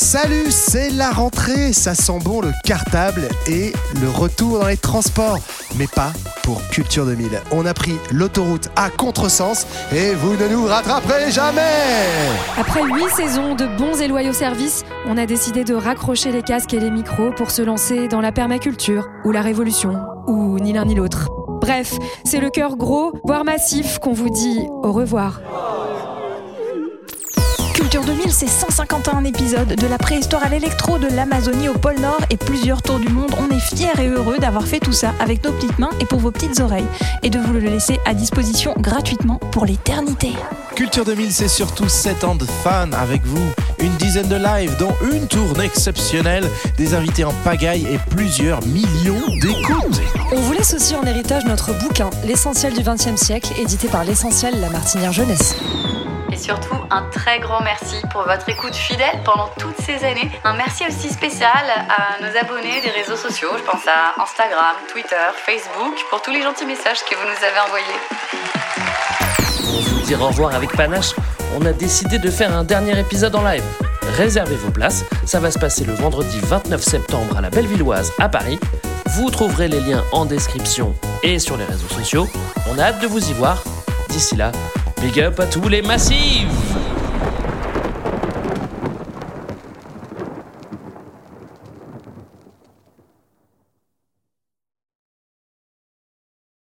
Salut, c'est la rentrée, ça sent bon le cartable et le retour dans les transports, mais pas pour Culture 2000. On a pris l'autoroute à contresens et vous ne nous rattraperez jamais Après huit saisons de bons et loyaux services, on a décidé de raccrocher les casques et les micros pour se lancer dans la permaculture ou la révolution, ou ni l'un ni l'autre. Bref, c'est le cœur gros, voire massif, qu'on vous dit au revoir. Culture 2000, c'est 151 épisodes, de la préhistoire à l'électro, de l'Amazonie au pôle Nord et plusieurs tours du monde. On est fiers et heureux d'avoir fait tout ça avec nos petites mains et pour vos petites oreilles, et de vous le laisser à disposition gratuitement pour l'éternité. Culture 2000, c'est surtout 7 ans de fans avec vous, une dizaine de lives, dont une tournée exceptionnelle, des invités en pagaille et plusieurs millions d'écoutes. On vous laisse aussi en héritage notre bouquin, L'essentiel du XXe siècle, édité par l'essentiel La Martinière Jeunesse. Surtout, un très grand merci pour votre écoute fidèle pendant toutes ces années. Un merci aussi spécial à nos abonnés des réseaux sociaux. Je pense à Instagram, Twitter, Facebook, pour tous les gentils messages que vous nous avez envoyés. Pour vous dire au revoir avec panache, on a décidé de faire un dernier épisode en live. Réservez vos places, ça va se passer le vendredi 29 septembre à la Bellevilloise à Paris. Vous trouverez les liens en description et sur les réseaux sociaux. On a hâte de vous y voir. D'ici là, big up à tous les massifs